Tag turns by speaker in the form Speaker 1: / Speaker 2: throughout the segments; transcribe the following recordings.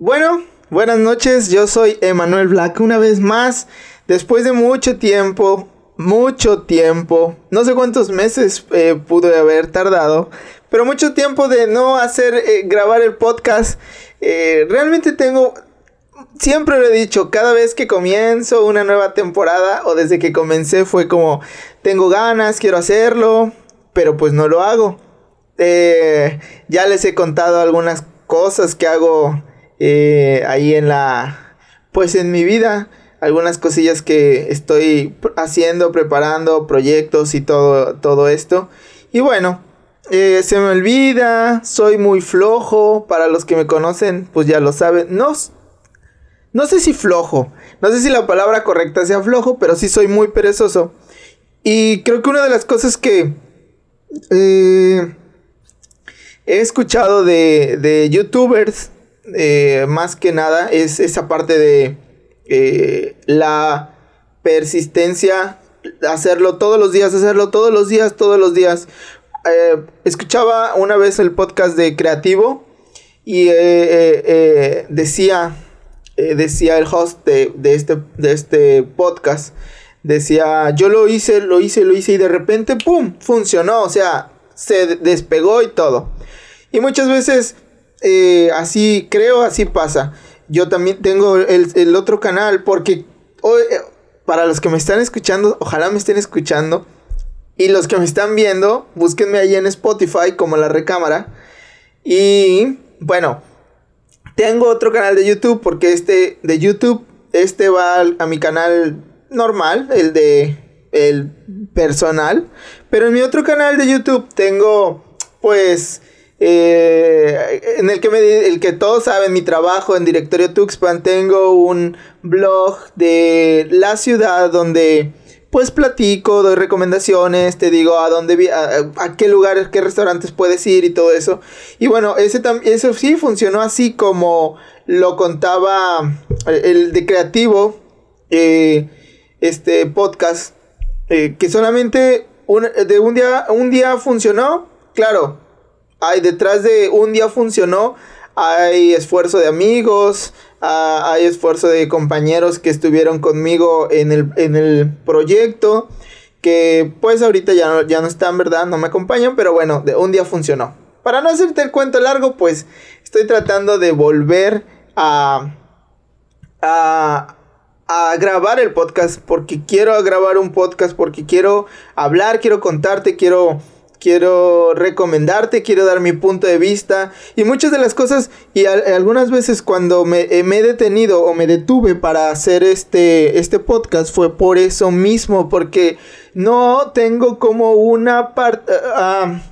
Speaker 1: Bueno, buenas noches, yo soy Emanuel Black una vez más, después de mucho tiempo, mucho tiempo, no sé cuántos meses eh, pude haber tardado, pero mucho tiempo de no hacer, eh, grabar el podcast, eh, realmente tengo, siempre lo he dicho, cada vez que comienzo una nueva temporada o desde que comencé fue como, tengo ganas, quiero hacerlo, pero pues no lo hago. ya les he contado algunas cosas que hago eh, ahí en la, pues en mi vida, algunas cosillas que estoy haciendo, preparando, proyectos y todo, todo esto. Y bueno, eh, se me olvida, soy muy flojo, para los que me conocen, pues ya lo saben. No, no sé si flojo, no sé si la palabra correcta sea flojo, pero sí soy muy perezoso. Y creo que una de las cosas que eh, he escuchado de, de youtubers eh, más que nada es esa parte de eh, la persistencia, hacerlo todos los días, hacerlo todos los días, todos los días. Eh, escuchaba una vez el podcast de Creativo y decía, decía el host de, este, de este podcast, decía, yo lo hice, lo hice, lo hice y de repente, ¡pum!, funcionó, o sea, se despegó y todo. Y muchas veces eh, así creo, así pasa. Yo también tengo el, otro canal porque hoy, eh, para los que me están escuchando, ojalá me estén escuchando. Y los que me están viendo, búsquenme ahí en Spotify como la recámara. Y bueno, tengo otro canal de YouTube porque este de YouTube, este va a mi canal normal, el de el personal. Pero en mi otro canal de YouTube tengo pues eh, en el que, me, el que todos saben mi trabajo en Directorio Tuxpan, tengo un blog de la ciudad donde pues platico, doy recomendaciones, te digo a dónde, a, a qué lugares, qué restaurantes puedes ir y todo eso. Y bueno, ese eso sí funcionó así como lo contaba el de creativo, eh, este podcast, eh, que solamente de un día, un día funcionó, claro hay detrás de un día funcionó, hay esfuerzo de amigos, ah, hay esfuerzo de compañeros que estuvieron conmigo en el, en el proyecto, que pues ahorita ya no, ya no están, ¿verdad? No me acompañan, pero bueno, de un día funcionó. Para no hacerte el cuento largo, pues estoy tratando de volver a, a, a grabar el podcast, porque quiero grabar un podcast, porque quiero hablar, quiero contarte, quiero quiero recomendarte, quiero dar mi punto de vista y muchas de las cosas y algunas veces cuando eh, me, he detenido o me detuve para hacer este, este podcast fue por eso mismo, porque no tengo como una parte... Ah, ah,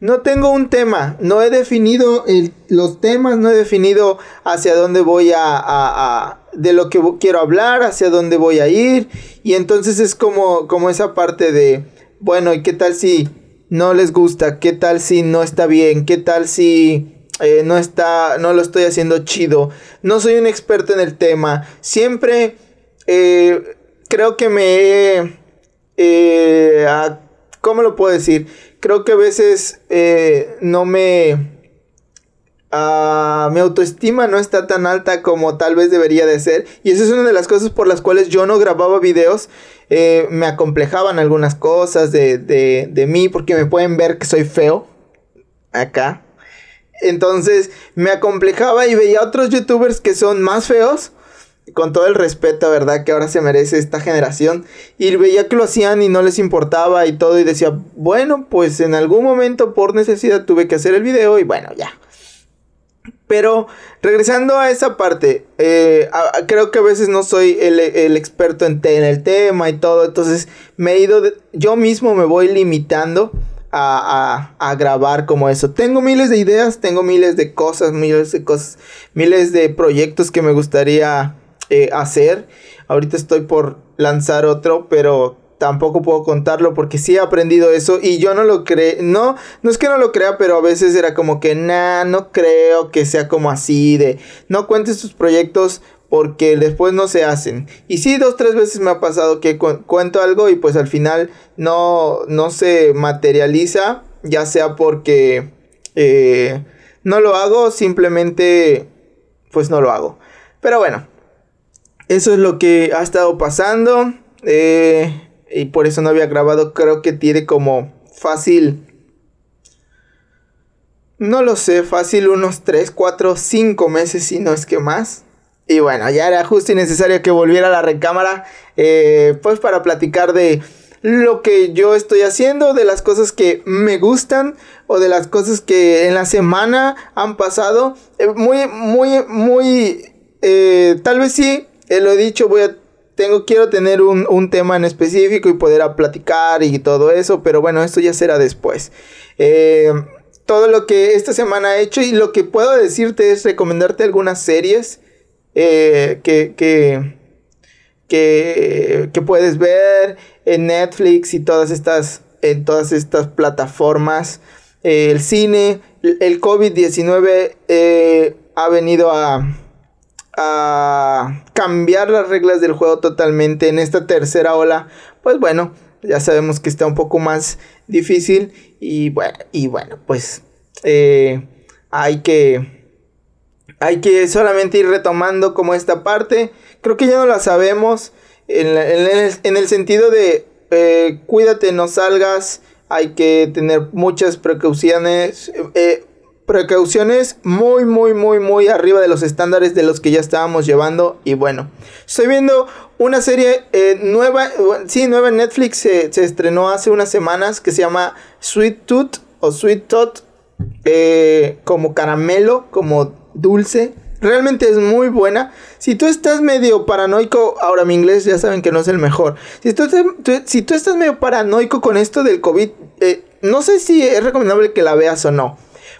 Speaker 1: no tengo un tema, no he definido los temas, no he definido hacia dónde voy a, a, de lo que quiero hablar, hacia dónde voy a ir. Y entonces es como, como esa parte de, bueno, ¿y qué tal si no les gusta, qué tal si no está bien, qué tal si eh, no está, no lo estoy haciendo chido, no soy un experto en el tema, siempre eh, creo que me eh, ¿cómo lo puedo decir? Creo que a veces no me Ah, mi autoestima no está tan alta como tal vez debería de ser. Y esa es una de las cosas por las cuales yo no grababa videos. Eh, me acomplejaban algunas cosas de, de, de mí porque me pueden ver que soy feo. Acá. Entonces me acomplejaba y veía otros youtubers que son más feos. Con todo el respeto, ¿verdad? Que ahora se merece esta generación. Y veía que lo hacían y no les importaba y todo. Y decía, bueno, pues en algún momento por necesidad tuve que hacer el video y bueno, ya. Pero regresando a esa parte, eh, creo que a veces no soy el, experto en, el tema y todo, entonces me he ido, yo mismo me voy limitando a, grabar como eso. Tengo miles de ideas, tengo miles de cosas, miles de cosas, miles de proyectos que me gustaría eh, hacer. Ahorita estoy por lanzar otro, pero tampoco puedo contarlo porque sí he aprendido eso y yo no lo creo, no, no es que no lo crea, pero a veces era como que, nah, no creo que sea como así de, no cuentes tus proyectos porque después no se hacen. Y sí, dos, tres veces me ha pasado que cuento algo y pues al final no, no se materializa, ya sea porque eh, no lo hago, simplemente pues no lo hago. Pero bueno, eso es lo que ha estado pasando. Eh, y por eso no había grabado. Creo que tiene como fácil. No lo sé, fácil unos 3, 4, 5 meses, si no es que más. Y bueno, ya era justo y necesario que volviera a la recámara. Eh, pues para platicar de lo que yo estoy haciendo, de las cosas que me gustan o de las cosas que en la semana han pasado. Eh, muy, muy, muy... Eh, tal vez sí, lo he dicho, voy a tengo, quiero tener un, tema en específico y poder platicar y todo eso, pero bueno, esto ya será después. Eh, todo lo que esta semana he hecho y lo que puedo decirte es recomendarte algunas series eh, que, que, que, puedes ver en Netflix y todas estas, en todas estas plataformas. Eh, el cine, el COVID-19 ha venido a a cambiar las reglas del juego totalmente en esta tercera ola, pues bueno, ya sabemos que está un poco más difícil y bueno, y bueno, pues eh, hay que hay que solamente ir retomando como esta parte. Creo que ya no la sabemos en, el, sentido de eh, cuídate, no salgas. Hay que tener muchas precauciones. Eh, precauciones muy, muy, muy, muy arriba de los estándares de los que ya estábamos llevando. Y bueno, estoy viendo una serie eh, nueva, sí, nueva en Netflix, se estrenó hace unas semanas que se llama Sweet Tooth o Sweet Tot, eh, como caramelo, como dulce. Realmente es muy buena. Si tú estás medio paranoico, ahora mi inglés ya saben que no es el mejor. Si tú, si tú estás medio paranoico con esto del COVID, eh, no sé si es recomendable que la veas o no.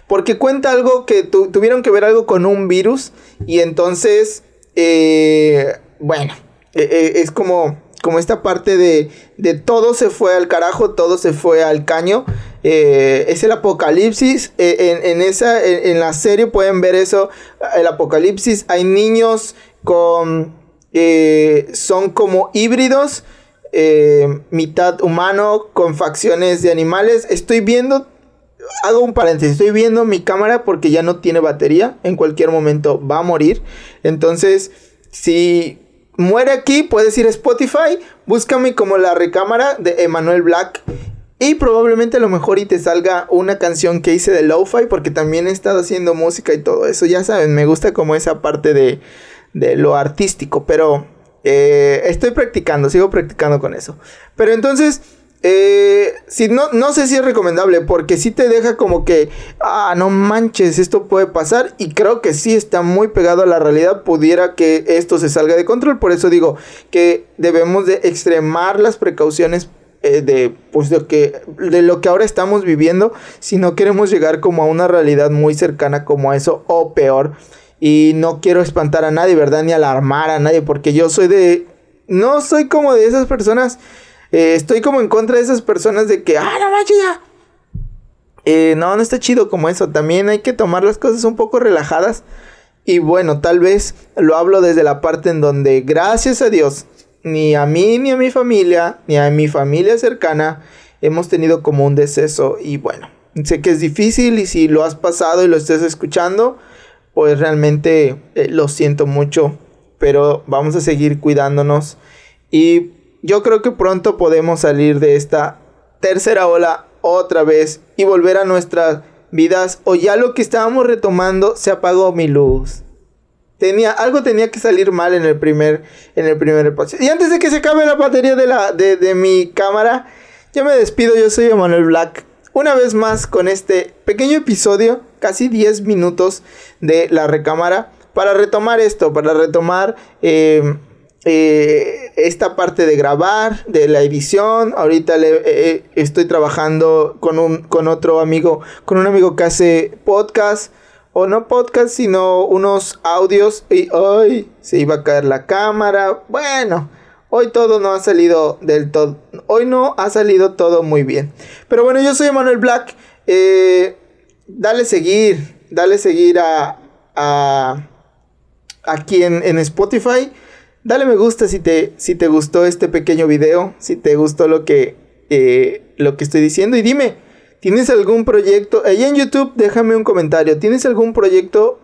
Speaker 1: Porque cuenta algo que tuvieron que ver algo con un virus. Y entonces, eh, bueno, eh, eh, es como, como esta parte de, de todo se fue al carajo, todo se fue al caño. es el apocalipsis. En, esa, en, la serie pueden ver eso. El apocalipsis. Hay niños con. son como híbridos. mitad humano con facciones de animales. Estoy viendo hago un paréntesis, estoy viendo mi cámara porque ya no tiene batería, en cualquier momento va a morir. Entonces, si muere aquí, puedes ir a Spotify, búscame como la recámara de Emanuel Black y probablemente a lo mejor y te salga una canción que hice de lo-fi porque también he estado haciendo música y todo eso, ya saben, me gusta como esa parte de, de lo artístico, pero eh, estoy practicando, sigo practicando con eso. Pero entonces... Eh, no, no sé si es recomendable porque si te deja como que, ah, no manches, esto puede pasar y creo que sí está muy pegado a la realidad, pudiera que esto se salga de control, por eso digo que debemos de extremar las precauciones eh, de, pues de, que, de lo que ahora estamos viviendo si no queremos llegar como a una realidad muy cercana como a eso o peor y no quiero espantar a nadie, ¿verdad? Ni alarmar a nadie porque yo soy de, no soy como de esas personas eh, estoy como en contra de esas personas de que, ah, no manches ya. Eh, no, no está chido como eso. También hay que tomar las cosas un poco relajadas. Y bueno, tal vez lo hablo desde la parte en donde, gracias a Dios, ni a mí, ni a mi familia, ni a mi familia cercana, hemos tenido como un deceso. Y bueno, sé que es difícil y si lo has pasado y lo estés escuchando, pues realmente eh, lo siento mucho. Pero vamos a seguir cuidándonos. Y yo creo que pronto podemos salir de esta tercera ola otra vez y volver a nuestras vidas o ya lo que estábamos retomando se apagó mi luz. Tenía, algo tenía que salir mal en el primer, en el primer Y antes de que se acabe la batería de, la, de, de mi cámara, yo me despido, yo soy Emanuel Black. Una vez más con este pequeño episodio, casi 10 minutos de la recámara, para retomar esto, para retomar eh, eh, esta parte de grabar, de la edición. Ahorita eh, eh, estoy trabajando con, un, con otro amigo, con un amigo que hace podcast, o no podcast, sino unos audios. Y hoy se iba a caer la cámara. Bueno, hoy todo no ha salido del todo. Hoy no ha salido todo muy bien. Pero bueno, yo soy Manuel Black. dale seguir, dale seguir a, a aquí en, en Spotify. Dale me gusta si te, si te gustó este pequeño video, si te gustó lo que, eh, lo que estoy diciendo y dime, ¿tienes algún proyecto? Ahí en YouTube déjame un comentario, ¿tienes algún proyecto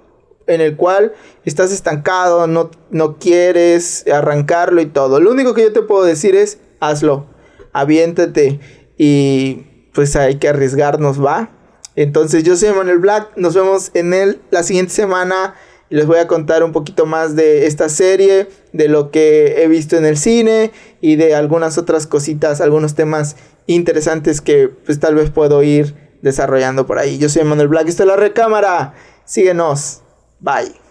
Speaker 1: en el cual estás estancado, no, no quieres arrancarlo y todo. Lo único que yo te puedo decir es, hazlo, aviéntate y pues hay que arriesgarnos, ¿va? Entonces yo soy Manuel Black, nos vemos en el, la siguiente semana y les voy a contar un poquito más de esta serie, de lo que he visto en el cine y de algunas otras cositas, algunos temas interesantes que pues tal vez puedo ir desarrollando por ahí. Yo soy Manuel Black, esto es la recámara, síguenos, bye.